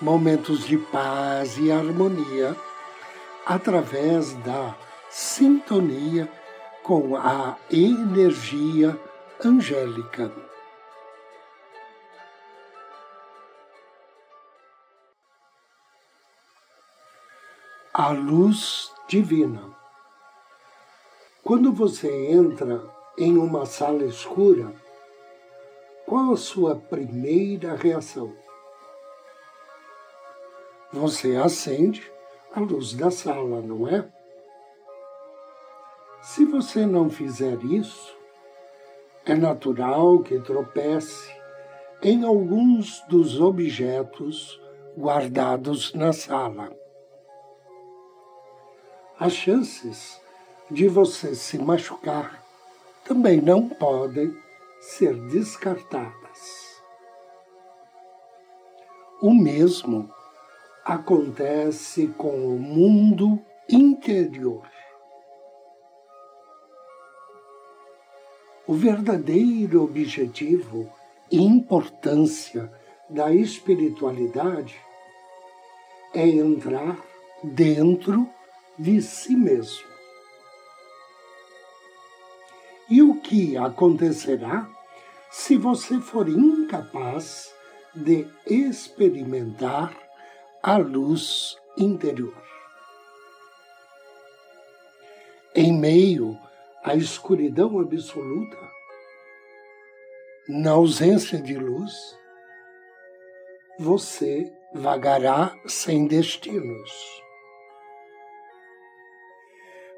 momentos de paz e harmonia através da sintonia com a energia angélica. A luz divina. Quando você entra em uma sala escura, qual a sua primeira reação? Você acende a luz da sala, não é? Se você não fizer isso, é natural que tropece em alguns dos objetos guardados na sala. As chances de você se machucar também não podem ser descartadas. O mesmo acontece com o mundo interior. O verdadeiro objetivo e importância da espiritualidade é entrar dentro de si mesmo. E o que acontecerá se você for incapaz de experimentar a luz interior? Em meio à escuridão absoluta, na ausência de luz, você vagará sem destinos.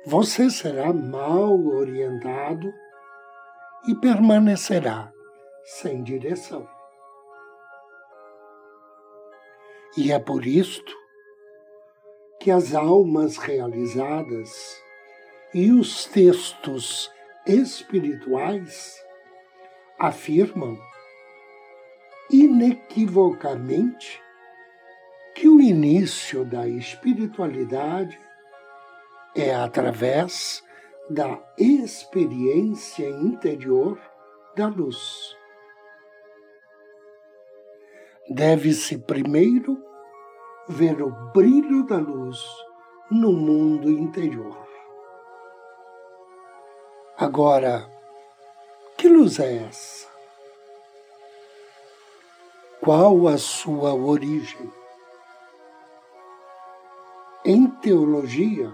Você será mal orientado e permanecerá sem direção. E é por isto que as almas realizadas e os textos espirituais afirmam inequivocamente que o início da espiritualidade é através da experiência interior da luz. Deve-se primeiro ver o brilho da luz no mundo interior. Agora, que luz é essa? Qual a sua origem? Em teologia,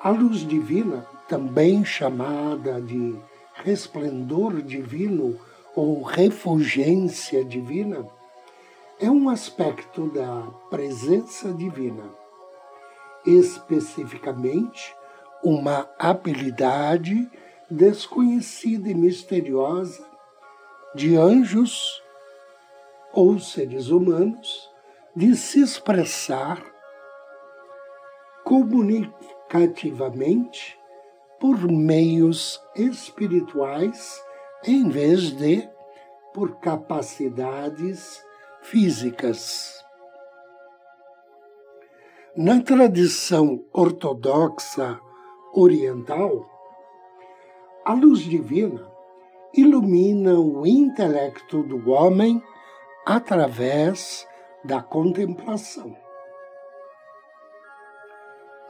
a luz divina, também chamada de resplendor divino ou refulgência divina, é um aspecto da presença divina, especificamente uma habilidade desconhecida e misteriosa de anjos ou seres humanos de se expressar comunicativamente por meios espirituais em vez de por capacidades físicas. Na tradição ortodoxa oriental, a luz divina ilumina o intelecto do homem através da contemplação.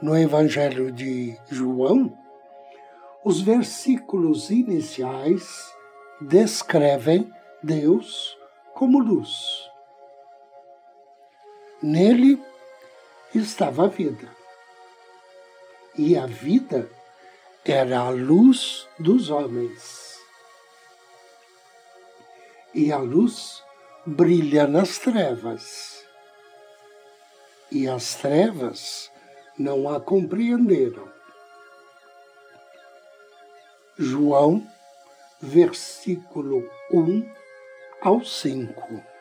No Evangelho de João, os versículos iniciais descrevem Deus como luz. Nele estava a vida. E a vida era a luz dos homens. E a luz brilha nas trevas. E as trevas não a compreenderam. João, versículo 1 ao 5.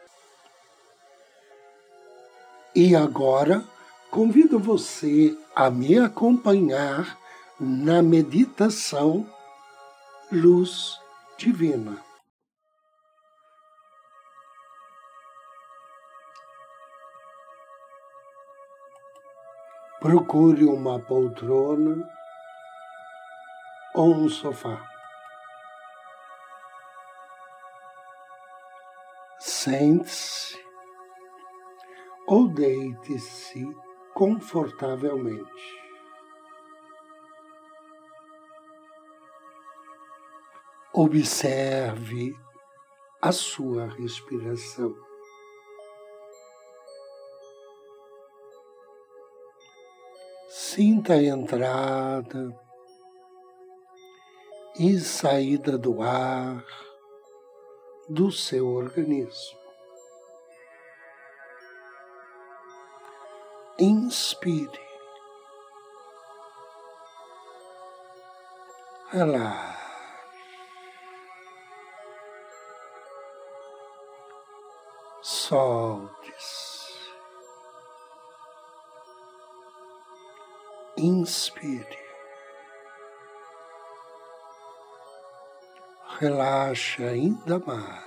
E agora convido você a me acompanhar na meditação Luz Divina. Procure uma poltrona ou um sofá. Sente-se ou deite-se confortavelmente. Observe a sua respiração. Sinta a entrada e saída do ar do seu organismo. Inspire. Relaxe. Solte-se. Inspire. Relaxe ainda mais.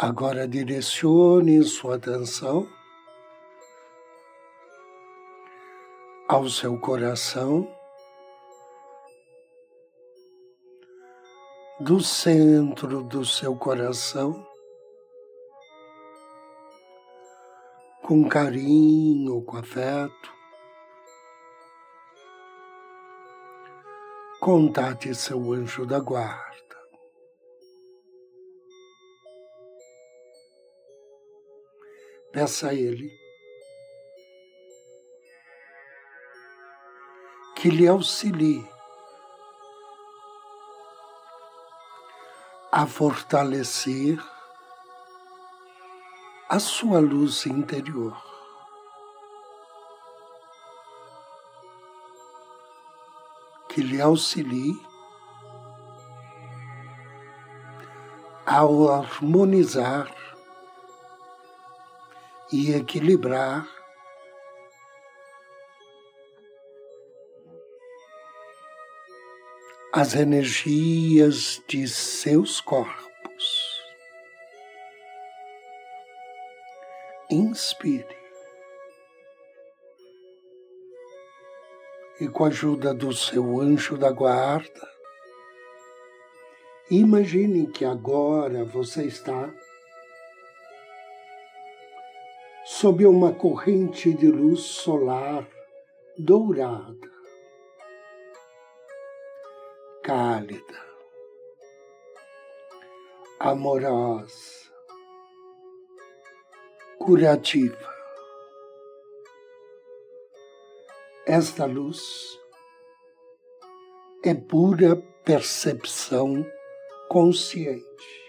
Agora direcione sua atenção ao seu coração, do centro do seu coração, com carinho, com afeto. Contate seu anjo da guarda. Peça a Ele que lhe auxilie a fortalecer a sua luz interior. Que lhe auxilie ao harmonizar e equilibrar as energias de seus corpos. Inspire. E com a ajuda do seu anjo da guarda, imagine que agora você está sob uma corrente de luz solar dourada, cálida, amorosa, curativa. Esta luz é pura percepção consciente.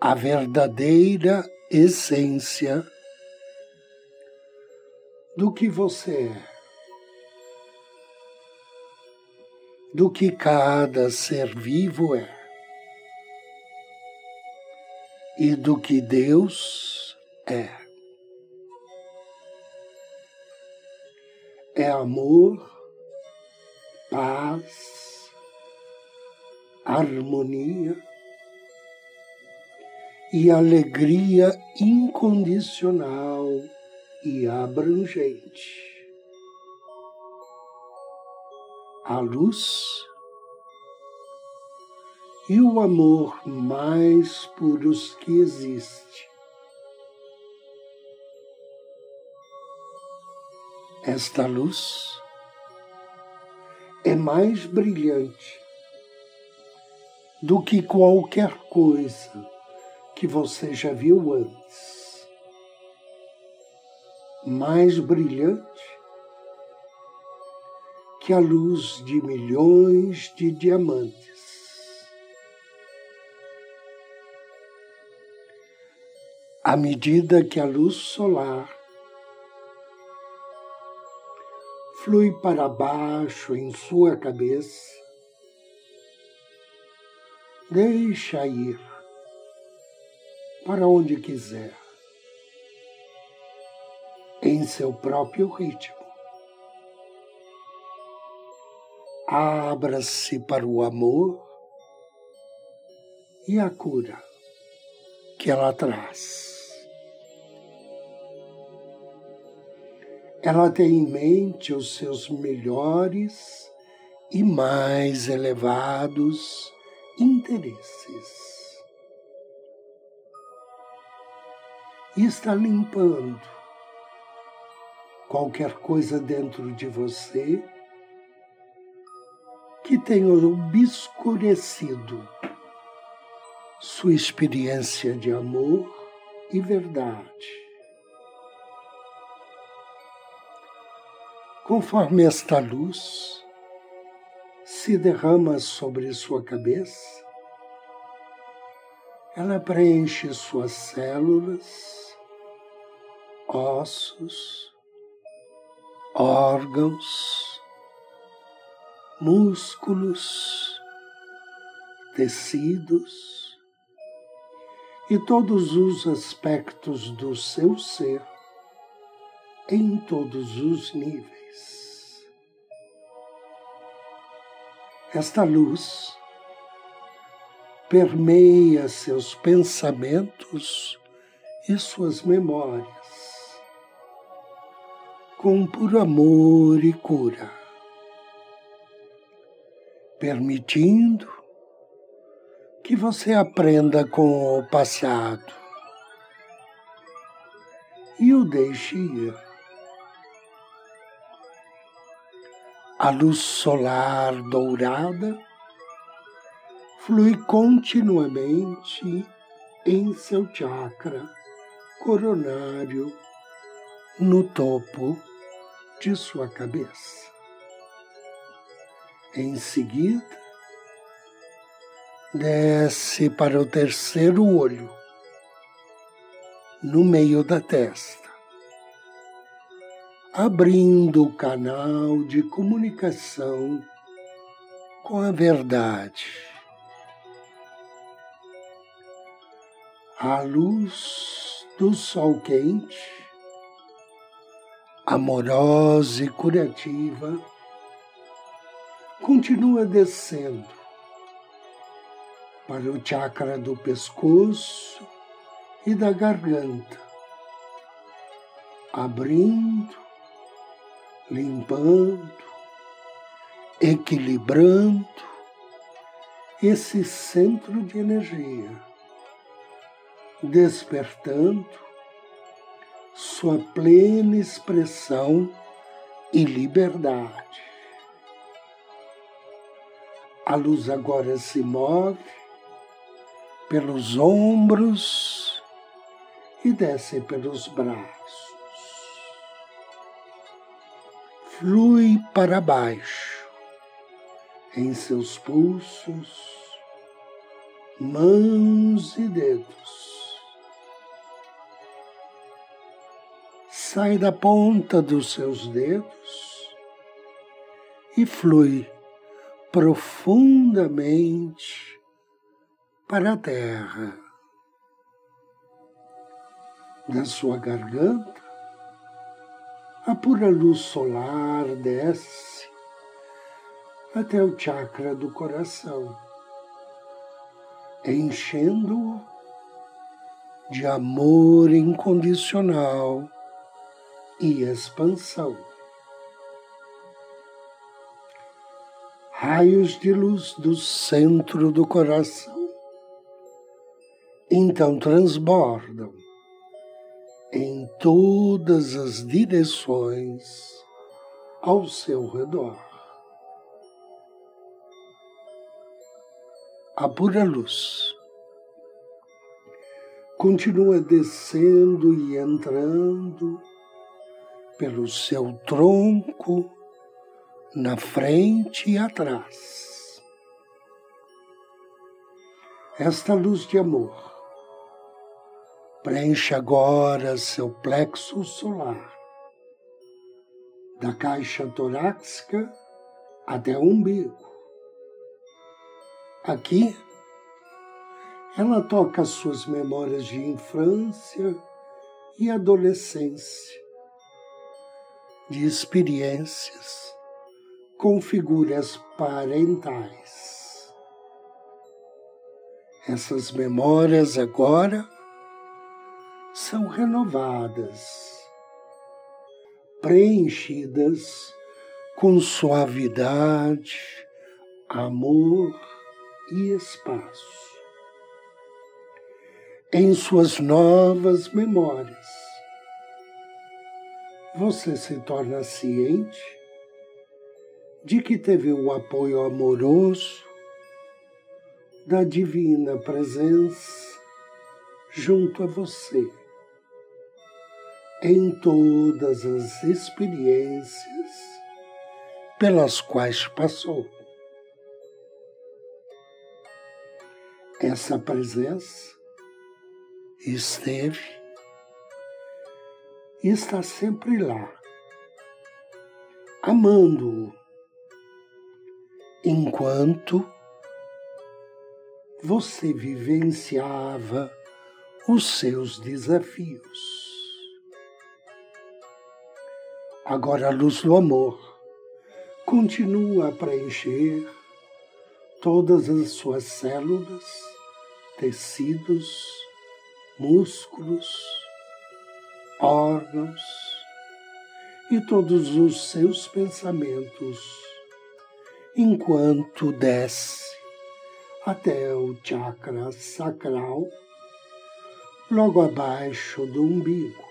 A verdadeira essência do que você é, do que cada ser vivo é e do que Deus é. É amor, paz, harmonia e alegria incondicional e abrangente. A luz e o amor mais puros que existe. Esta luz é mais brilhante do que qualquer coisa que você já viu antes. Mais brilhante que a luz de milhões de diamantes. À medida que a luz solar flui para baixo em sua cabeça, Deixa ir para onde quiser, em seu próprio ritmo. Abra-se para o amor e a cura que ela traz. Ela tem em mente os seus melhores e mais elevados interesses. E está limpando qualquer coisa dentro de você que tenha obscurecido sua experiência de amor e verdade. Conforme esta luz se derrama sobre sua cabeça, ela preenche suas células, ossos, órgãos, músculos, tecidos e todos os aspectos do seu ser em todos os níveis. Esta luz permeia seus pensamentos e suas memórias com puro amor e cura, permitindo que você aprenda com o passado e o deixe ir. A luz solar dourada flui continuamente em seu chakra coronário no topo de sua cabeça. Em seguida, desce para o terceiro olho, no meio da testa abrindo o canal de comunicação com a verdade. A luz do sol quente, amorosa e curativa, continua descendo para o chakra do pescoço e da garganta, abrindo limpando, equilibrando esse centro de energia, despertando sua plena expressão e liberdade. A luz agora se move pelos ombros e desce pelos braços flui para baixo em seus pulsos, mãos e dedos. Sai da ponta dos seus dedos e flui profundamente para a terra. Da sua garganta a pura luz solar desce até o chakra do coração, enchendo-o de amor incondicional e expansão. Raios de luz do centro do coração então transbordam em todas as direções ao seu redor. A pura luz continua descendo e entrando pelo seu tronco, na frente e atrás. Esta luz de amor Preenche agora seu plexo solar, da caixa torácica até o umbigo. Aqui Ela toca as suas memórias de infância e adolescência, de experiências com figuras parentais. Essas memórias agora são renovadas, preenchidas com suavidade, amor e espaço. Em suas novas memórias, você se torna ciente de que teve o apoio amoroso da divina presença junto a você em todas as experiências pelas quais passou. Essa presença esteve está sempre lá, amando-o, enquanto você vivenciava os seus desafios. Agora a luz do amor continua a preencher todas as suas células, tecidos, músculos, órgãos e todos os seus pensamentos, enquanto desce até o chakra sacral, logo abaixo do umbigo.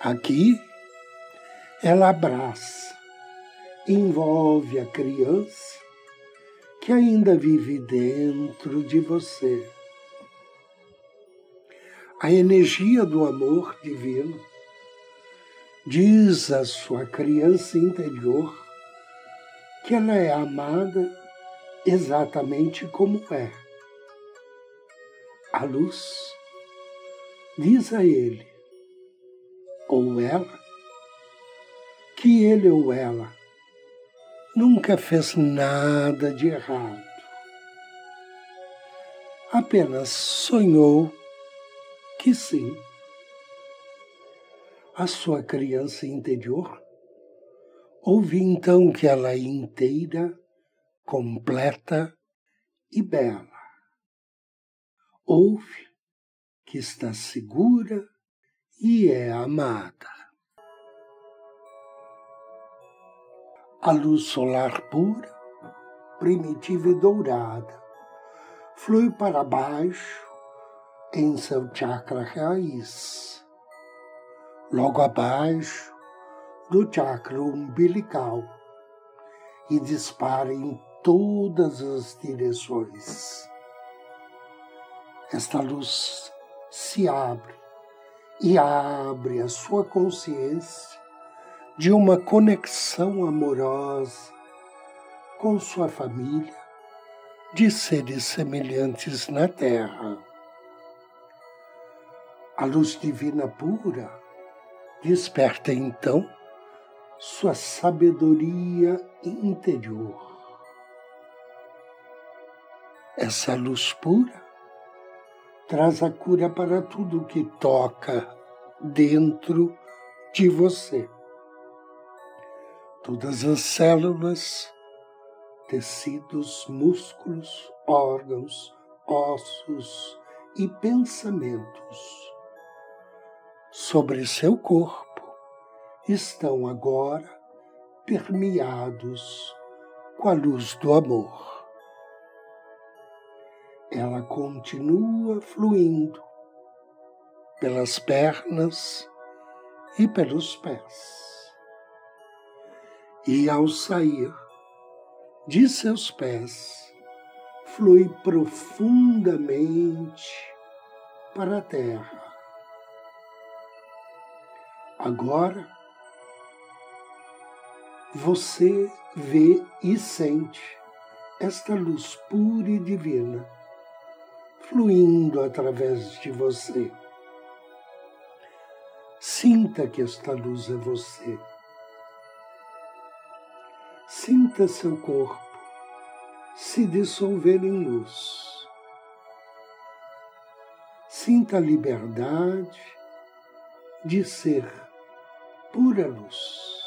Aqui, ela abraça, envolve a criança que ainda vive dentro de você. A energia do amor divino diz à sua criança interior que ela é amada exatamente como é. A luz diz a ele, ou ela, que ele ou ela nunca fez nada de errado. Apenas sonhou que sim. A sua criança interior ouve então que ela é inteira, completa e bela. Ouve que está segura e é amada. A luz solar pura, primitiva e dourada, flui para baixo em seu chakra raiz, logo abaixo do chakra umbilical e dispara em todas as direções. Esta luz se abre e abre a sua consciência de uma conexão amorosa com sua família de seres semelhantes na Terra. A luz divina pura desperta então sua sabedoria interior. Essa luz pura traz a cura para tudo que toca dentro de você todas as células, tecidos, músculos, órgãos, ossos e pensamentos sobre seu corpo estão agora permeados com a luz do amor. Ela continua fluindo pelas pernas e pelos pés e ao sair de seus pés, flui profundamente para a terra. Agora, você vê e sente esta luz pura e divina fluindo através de você. Sinta que esta luz é você. Sinta seu corpo se dissolver em luz sinta a liberdade de ser pura luz.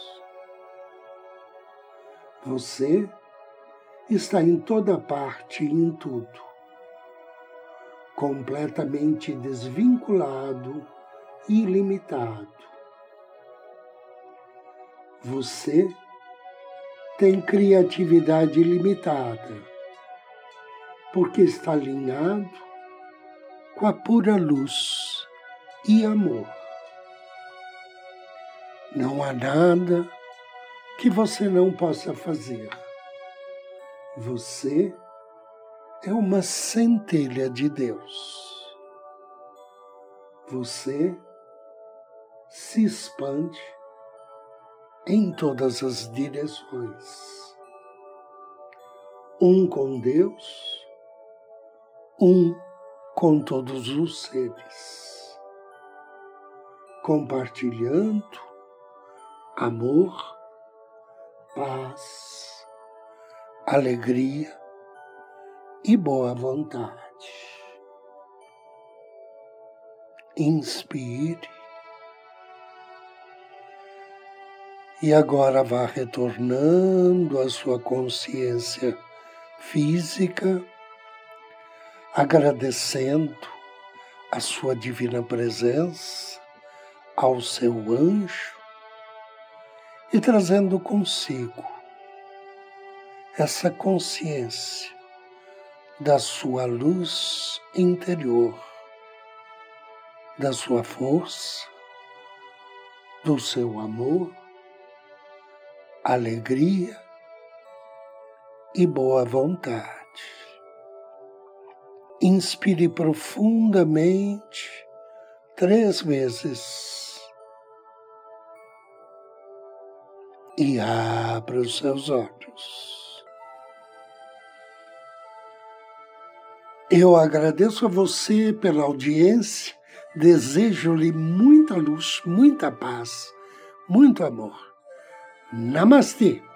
Você está em toda parte e em tudo, completamente desvinculado e ilimitado. Você tem criatividade ilimitada, porque está alinhado com a pura luz e amor. Não há nada que você não possa fazer. Você é uma centelha de Deus. Você se expande em todas as direções. Um com Deus, um com todos os seres, compartilhando amor paz, alegria e boa vontade. Inspire. E agora vá retornando à sua consciência física, agradecendo a sua divina presença, ao seu anjo, e trazendo consigo essa consciência da sua luz interior, da sua força, do seu amor, alegria e boa vontade. Inspire profundamente três vezes e abra os seus olhos. Eu agradeço a você pela audiência, desejo-lhe muita luz, muita paz, muito amor. Namastê!